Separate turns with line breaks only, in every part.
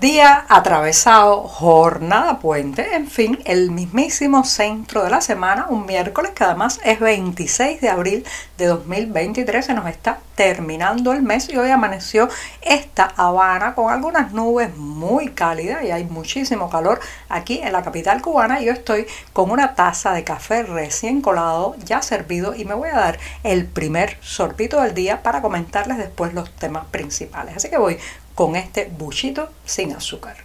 Día atravesado, jornada puente, en fin, el mismísimo centro de la semana, un miércoles que además es 26 de abril de 2023, se nos está terminando el mes y hoy amaneció esta Habana con algunas nubes muy cálidas y hay muchísimo calor aquí en la capital cubana. Yo estoy con una taza de café recién colado, ya servido y me voy a dar el primer sorbito del día para comentarles después los temas principales. Así que voy con este buchito sin azúcar.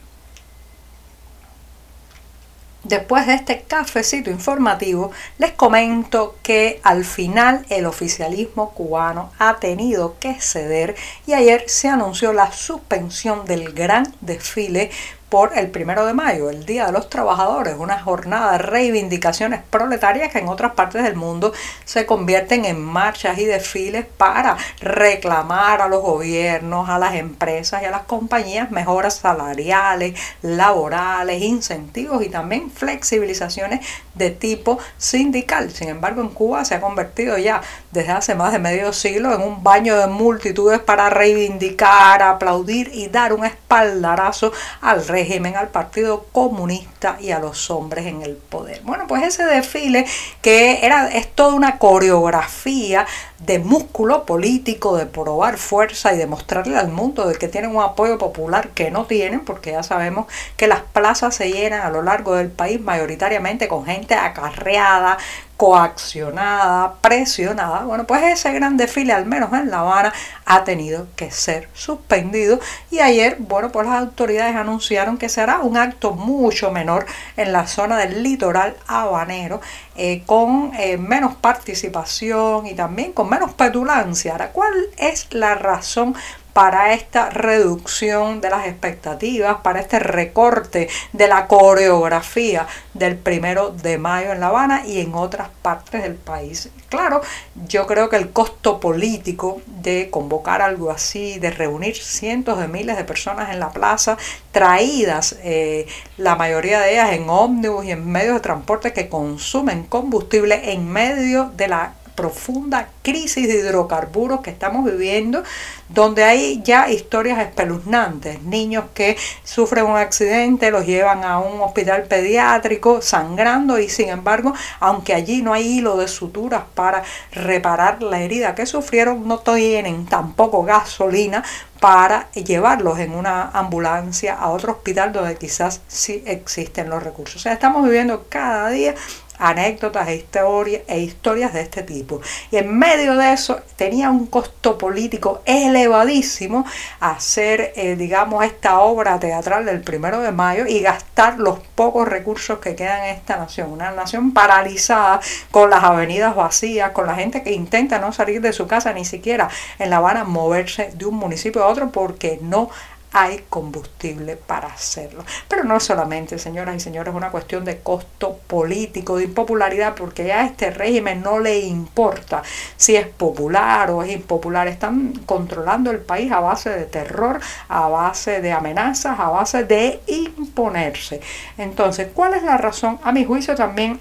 Después de este cafecito informativo, les comento que al final el oficialismo cubano ha tenido que ceder y ayer se anunció la suspensión del gran desfile por el primero de mayo, el Día de los Trabajadores, una jornada de reivindicaciones proletarias que en otras partes del mundo se convierten en marchas y desfiles para reclamar a los gobiernos, a las empresas y a las compañías mejoras salariales, laborales, incentivos y también flexibilizaciones de tipo sindical. Sin embargo, en Cuba se ha convertido ya desde hace más de medio siglo en un baño de multitudes para reivindicar, aplaudir y dar un espaldarazo al rey régimen, al Partido Comunista y a los hombres en el poder. Bueno, pues ese desfile que era, es toda una coreografía de músculo político, de probar fuerza y demostrarle al mundo de que tienen un apoyo popular que no tienen, porque ya sabemos que las plazas se llenan a lo largo del país mayoritariamente con gente acarreada, coaccionada, presionada. Bueno, pues ese gran desfile, al menos en La Habana, ha tenido que ser suspendido y ayer, bueno, pues las autoridades anunciaron que será un acto mucho menor en la zona del litoral habanero, eh, con eh, menos participación y también con menos petulancia. Ahora, ¿cuál es la razón para esta reducción de las expectativas, para este recorte de la coreografía del primero de mayo en La Habana y en otras partes del país. Claro, yo creo que el costo político de convocar algo así, de reunir cientos de miles de personas en la plaza, traídas eh, la mayoría de ellas en ómnibus y en medios de transporte que consumen combustible en medio de la profunda crisis de hidrocarburos que estamos viviendo, donde hay ya historias espeluznantes, niños que sufren un accidente, los llevan a un hospital pediátrico sangrando y sin embargo, aunque allí no hay hilo de suturas para reparar la herida que sufrieron, no tienen tampoco gasolina para llevarlos en una ambulancia a otro hospital donde quizás sí existen los recursos. O sea, estamos viviendo cada día anécdotas e historias, e historias de este tipo. Y en medio de eso tenía un costo político elevadísimo hacer, eh, digamos, esta obra teatral del primero de mayo y gastar los pocos recursos que quedan en esta nación. Una nación paralizada con las avenidas vacías, con la gente que intenta no salir de su casa ni siquiera en La Habana moverse de un municipio a otro porque no hay combustible para hacerlo. Pero no solamente, señoras y señores, es una cuestión de costo político, de impopularidad, porque ya a este régimen no le importa si es popular o es impopular. Están controlando el país a base de terror, a base de amenazas, a base de imponerse. Entonces, ¿cuál es la razón? A mi juicio también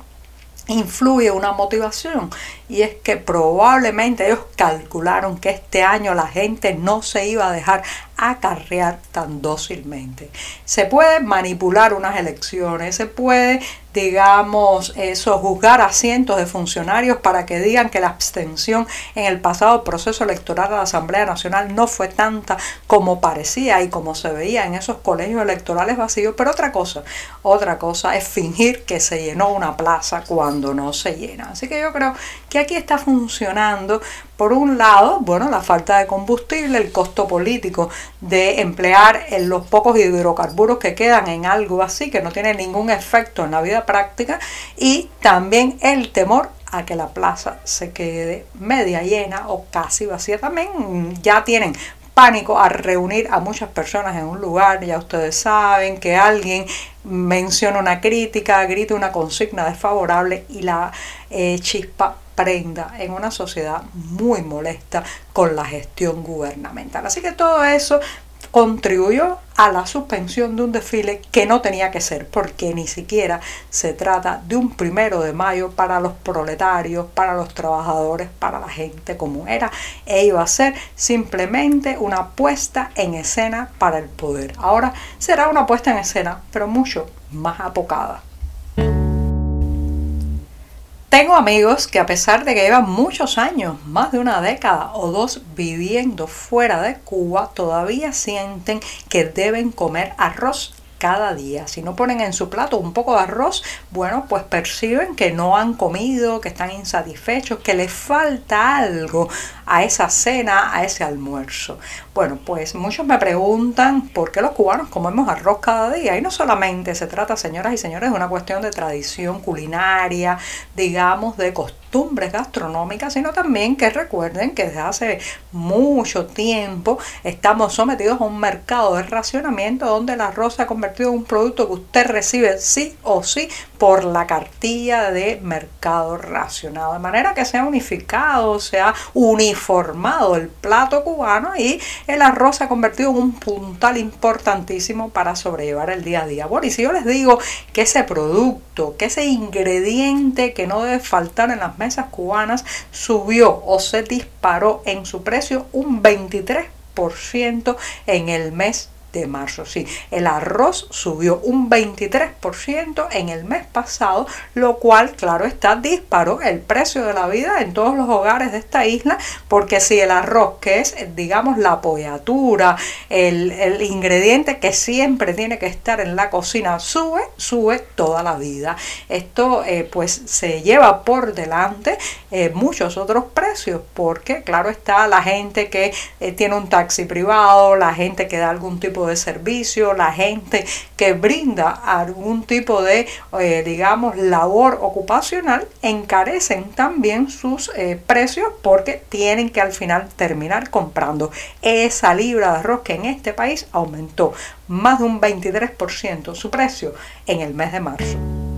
influye una motivación y es que probablemente ellos calcularon que este año la gente no se iba a dejar acarrear tan dócilmente. Se puede manipular unas elecciones, se puede, digamos, eso, juzgar a cientos de funcionarios para que digan que la abstención en el pasado proceso electoral de la Asamblea Nacional no fue tanta como parecía y como se veía en esos colegios electorales vacíos, pero otra cosa, otra cosa es fingir que se llenó una plaza cuando no se llena. Así que yo creo que aquí está funcionando por un lado, bueno, la falta de combustible, el costo político de emplear los pocos hidrocarburos que quedan en algo así, que no tiene ningún efecto en la vida práctica, y también el temor a que la plaza se quede media llena o casi vacía. También ya tienen pánico a reunir a muchas personas en un lugar, ya ustedes saben que alguien menciona una crítica, grita una consigna desfavorable y la eh, chispa en una sociedad muy molesta con la gestión gubernamental. Así que todo eso contribuyó a la suspensión de un desfile que no tenía que ser, porque ni siquiera se trata de un primero de mayo para los proletarios, para los trabajadores, para la gente como era, e iba a ser simplemente una puesta en escena para el poder. Ahora será una puesta en escena, pero mucho más apocada. Tengo amigos que a pesar de que llevan muchos años, más de una década o dos viviendo fuera de Cuba, todavía sienten que deben comer arroz cada día. Si no ponen en su plato un poco de arroz, bueno, pues perciben que no han comido, que están insatisfechos, que les falta algo a esa cena, a ese almuerzo. Bueno, pues muchos me preguntan por qué los cubanos comemos arroz cada día. Y no solamente se trata, señoras y señores, de una cuestión de tradición culinaria, digamos, de costumbres gastronómicas, sino también que recuerden que desde hace mucho tiempo estamos sometidos a un mercado de racionamiento donde el arroz se ha convertido en un producto que usted recibe sí o sí por la cartilla de mercado racionado. De manera que se ha unificado, se ha uniformado el plato cubano y el arroz se ha convertido en un puntal importantísimo para sobrellevar el día a día. Bueno, y si yo les digo que ese producto, que ese ingrediente que no debe faltar en las mesas cubanas subió o se disparó en su precio un 23% en el mes de marzo. Sí, el arroz subió un 23% en el mes pasado, lo cual, claro está, disparó el precio de la vida en todos los hogares de esta isla, porque si el arroz, que es, digamos, la apoyatura, el, el ingrediente que siempre tiene que estar en la cocina, sube, sube toda la vida. Esto, eh, pues, se lleva por delante eh, muchos otros precios, porque, claro está, la gente que eh, tiene un taxi privado, la gente que da algún tipo de servicio, la gente que brinda algún tipo de, eh, digamos, labor ocupacional, encarecen también sus eh, precios porque tienen que al final terminar comprando esa libra de arroz que en este país aumentó más de un 23% su precio en el mes de marzo.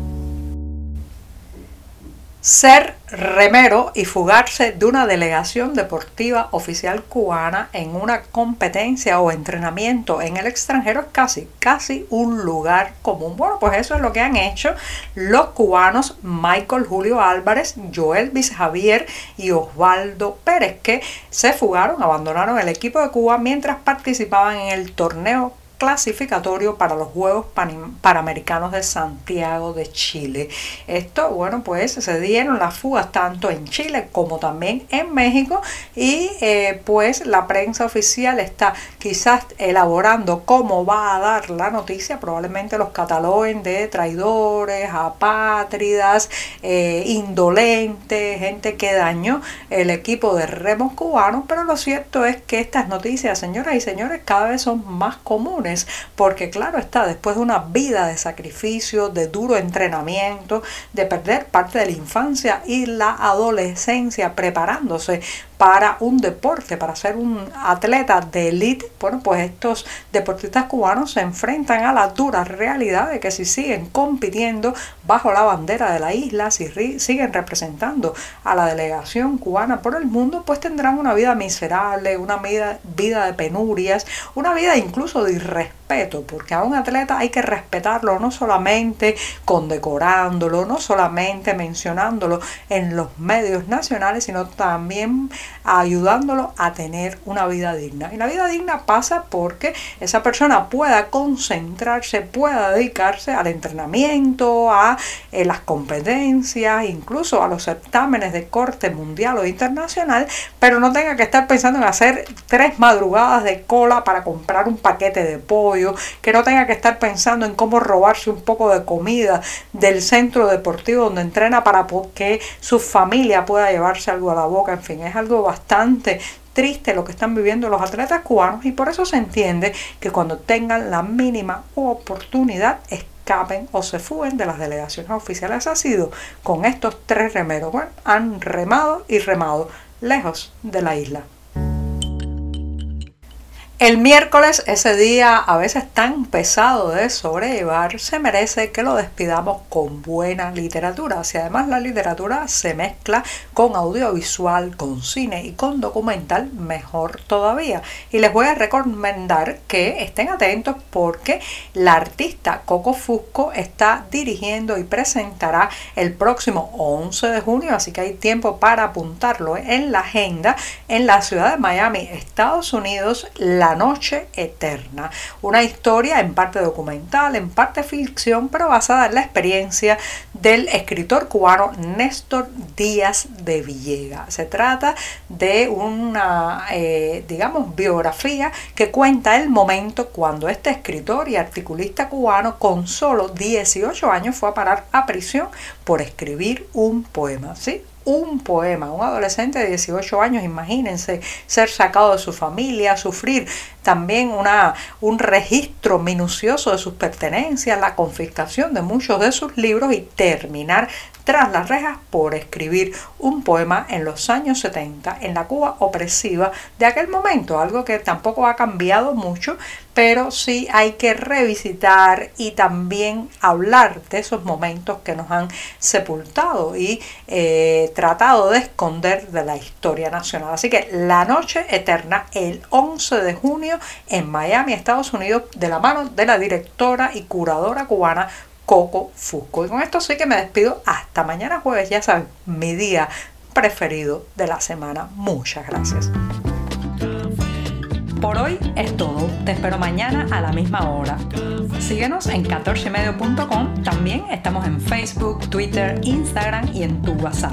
Ser remero y fugarse de una delegación deportiva oficial cubana en una competencia o entrenamiento en el extranjero es casi, casi un lugar común. Bueno, pues eso es lo que han hecho los cubanos Michael Julio Álvarez, Joel Vice Javier y Osvaldo Pérez, que se fugaron, abandonaron el equipo de Cuba mientras participaban en el torneo clasificatorio para los Juegos Panamericanos de Santiago de Chile. Esto, bueno, pues se dieron las fugas tanto en Chile como también en México y eh, pues la prensa oficial está quizás elaborando cómo va a dar la noticia, probablemente los cataloguen de traidores, apátridas, eh, indolentes, gente que dañó el equipo de remos cubanos, pero lo cierto es que estas noticias, señoras y señores, cada vez son más comunes porque claro está, después de una vida de sacrificio, de duro entrenamiento, de perder parte de la infancia y la adolescencia preparándose para un deporte, para ser un atleta de élite, bueno, pues estos deportistas cubanos se enfrentan a la dura realidad de que si siguen compitiendo bajo la bandera de la isla, si siguen representando a la delegación cubana por el mundo, pues tendrán una vida miserable, una vida, de penurias, una vida incluso de irrespeto, porque a un atleta hay que respetarlo no solamente condecorándolo, no solamente mencionándolo en los medios nacionales, sino también ayudándolo a tener una vida digna. Y la vida digna pasa porque esa persona pueda concentrarse, pueda dedicarse al entrenamiento, a eh, las competencias, incluso a los certámenes de corte mundial o internacional, pero no tenga que estar pensando en hacer tres madrugadas de cola para comprar un paquete de pollo, que no tenga que estar pensando en cómo robarse un poco de comida del centro deportivo donde entrena para que su familia pueda llevarse algo a la boca, en fin, es algo bastante triste lo que están viviendo los atletas cubanos y por eso se entiende que cuando tengan la mínima oportunidad escapen o se fuguen de las delegaciones oficiales. Ha sido con estos tres remeros. Bueno, han remado y remado lejos de la isla. El miércoles, ese día a veces tan pesado de sobrellevar, se merece que lo despidamos con buena literatura. Si además la literatura se mezcla con audiovisual, con cine y con documental, mejor todavía. Y les voy a recomendar que estén atentos porque la artista Coco Fusco está dirigiendo y presentará el próximo 11 de junio, así que hay tiempo para apuntarlo en la agenda en la ciudad de Miami, Estados Unidos, la Noche Eterna, una historia en parte documental, en parte ficción, pero basada en la experiencia del escritor cubano Néstor Díaz de Villegas. Se trata de una, eh, digamos, biografía que cuenta el momento cuando este escritor y articulista cubano con solo 18 años fue a parar a prisión por escribir un poema. ¿sí? Un poema. Un adolescente de 18 años, imagínense, ser sacado de su familia, sufrir también una, un registro minucioso de sus pertenencias, la confiscación de muchos de sus libros y terminar tras las rejas por escribir un poema en los años 70 en la Cuba opresiva de aquel momento, algo que tampoco ha cambiado mucho, pero sí hay que revisitar y también hablar de esos momentos que nos han sepultado y eh, tratado de esconder de la historia nacional. Así que la noche eterna, el 11 de junio en Miami, Estados Unidos, de la mano de la directora y curadora cubana Coco Fusco. Y con esto sí que me despido hasta mañana jueves, ya saben, mi día preferido de la semana. Muchas gracias. Por hoy es todo. Te espero mañana a la misma hora. Síguenos en 14medio.com. También estamos en Facebook, Twitter, Instagram y en tu WhatsApp.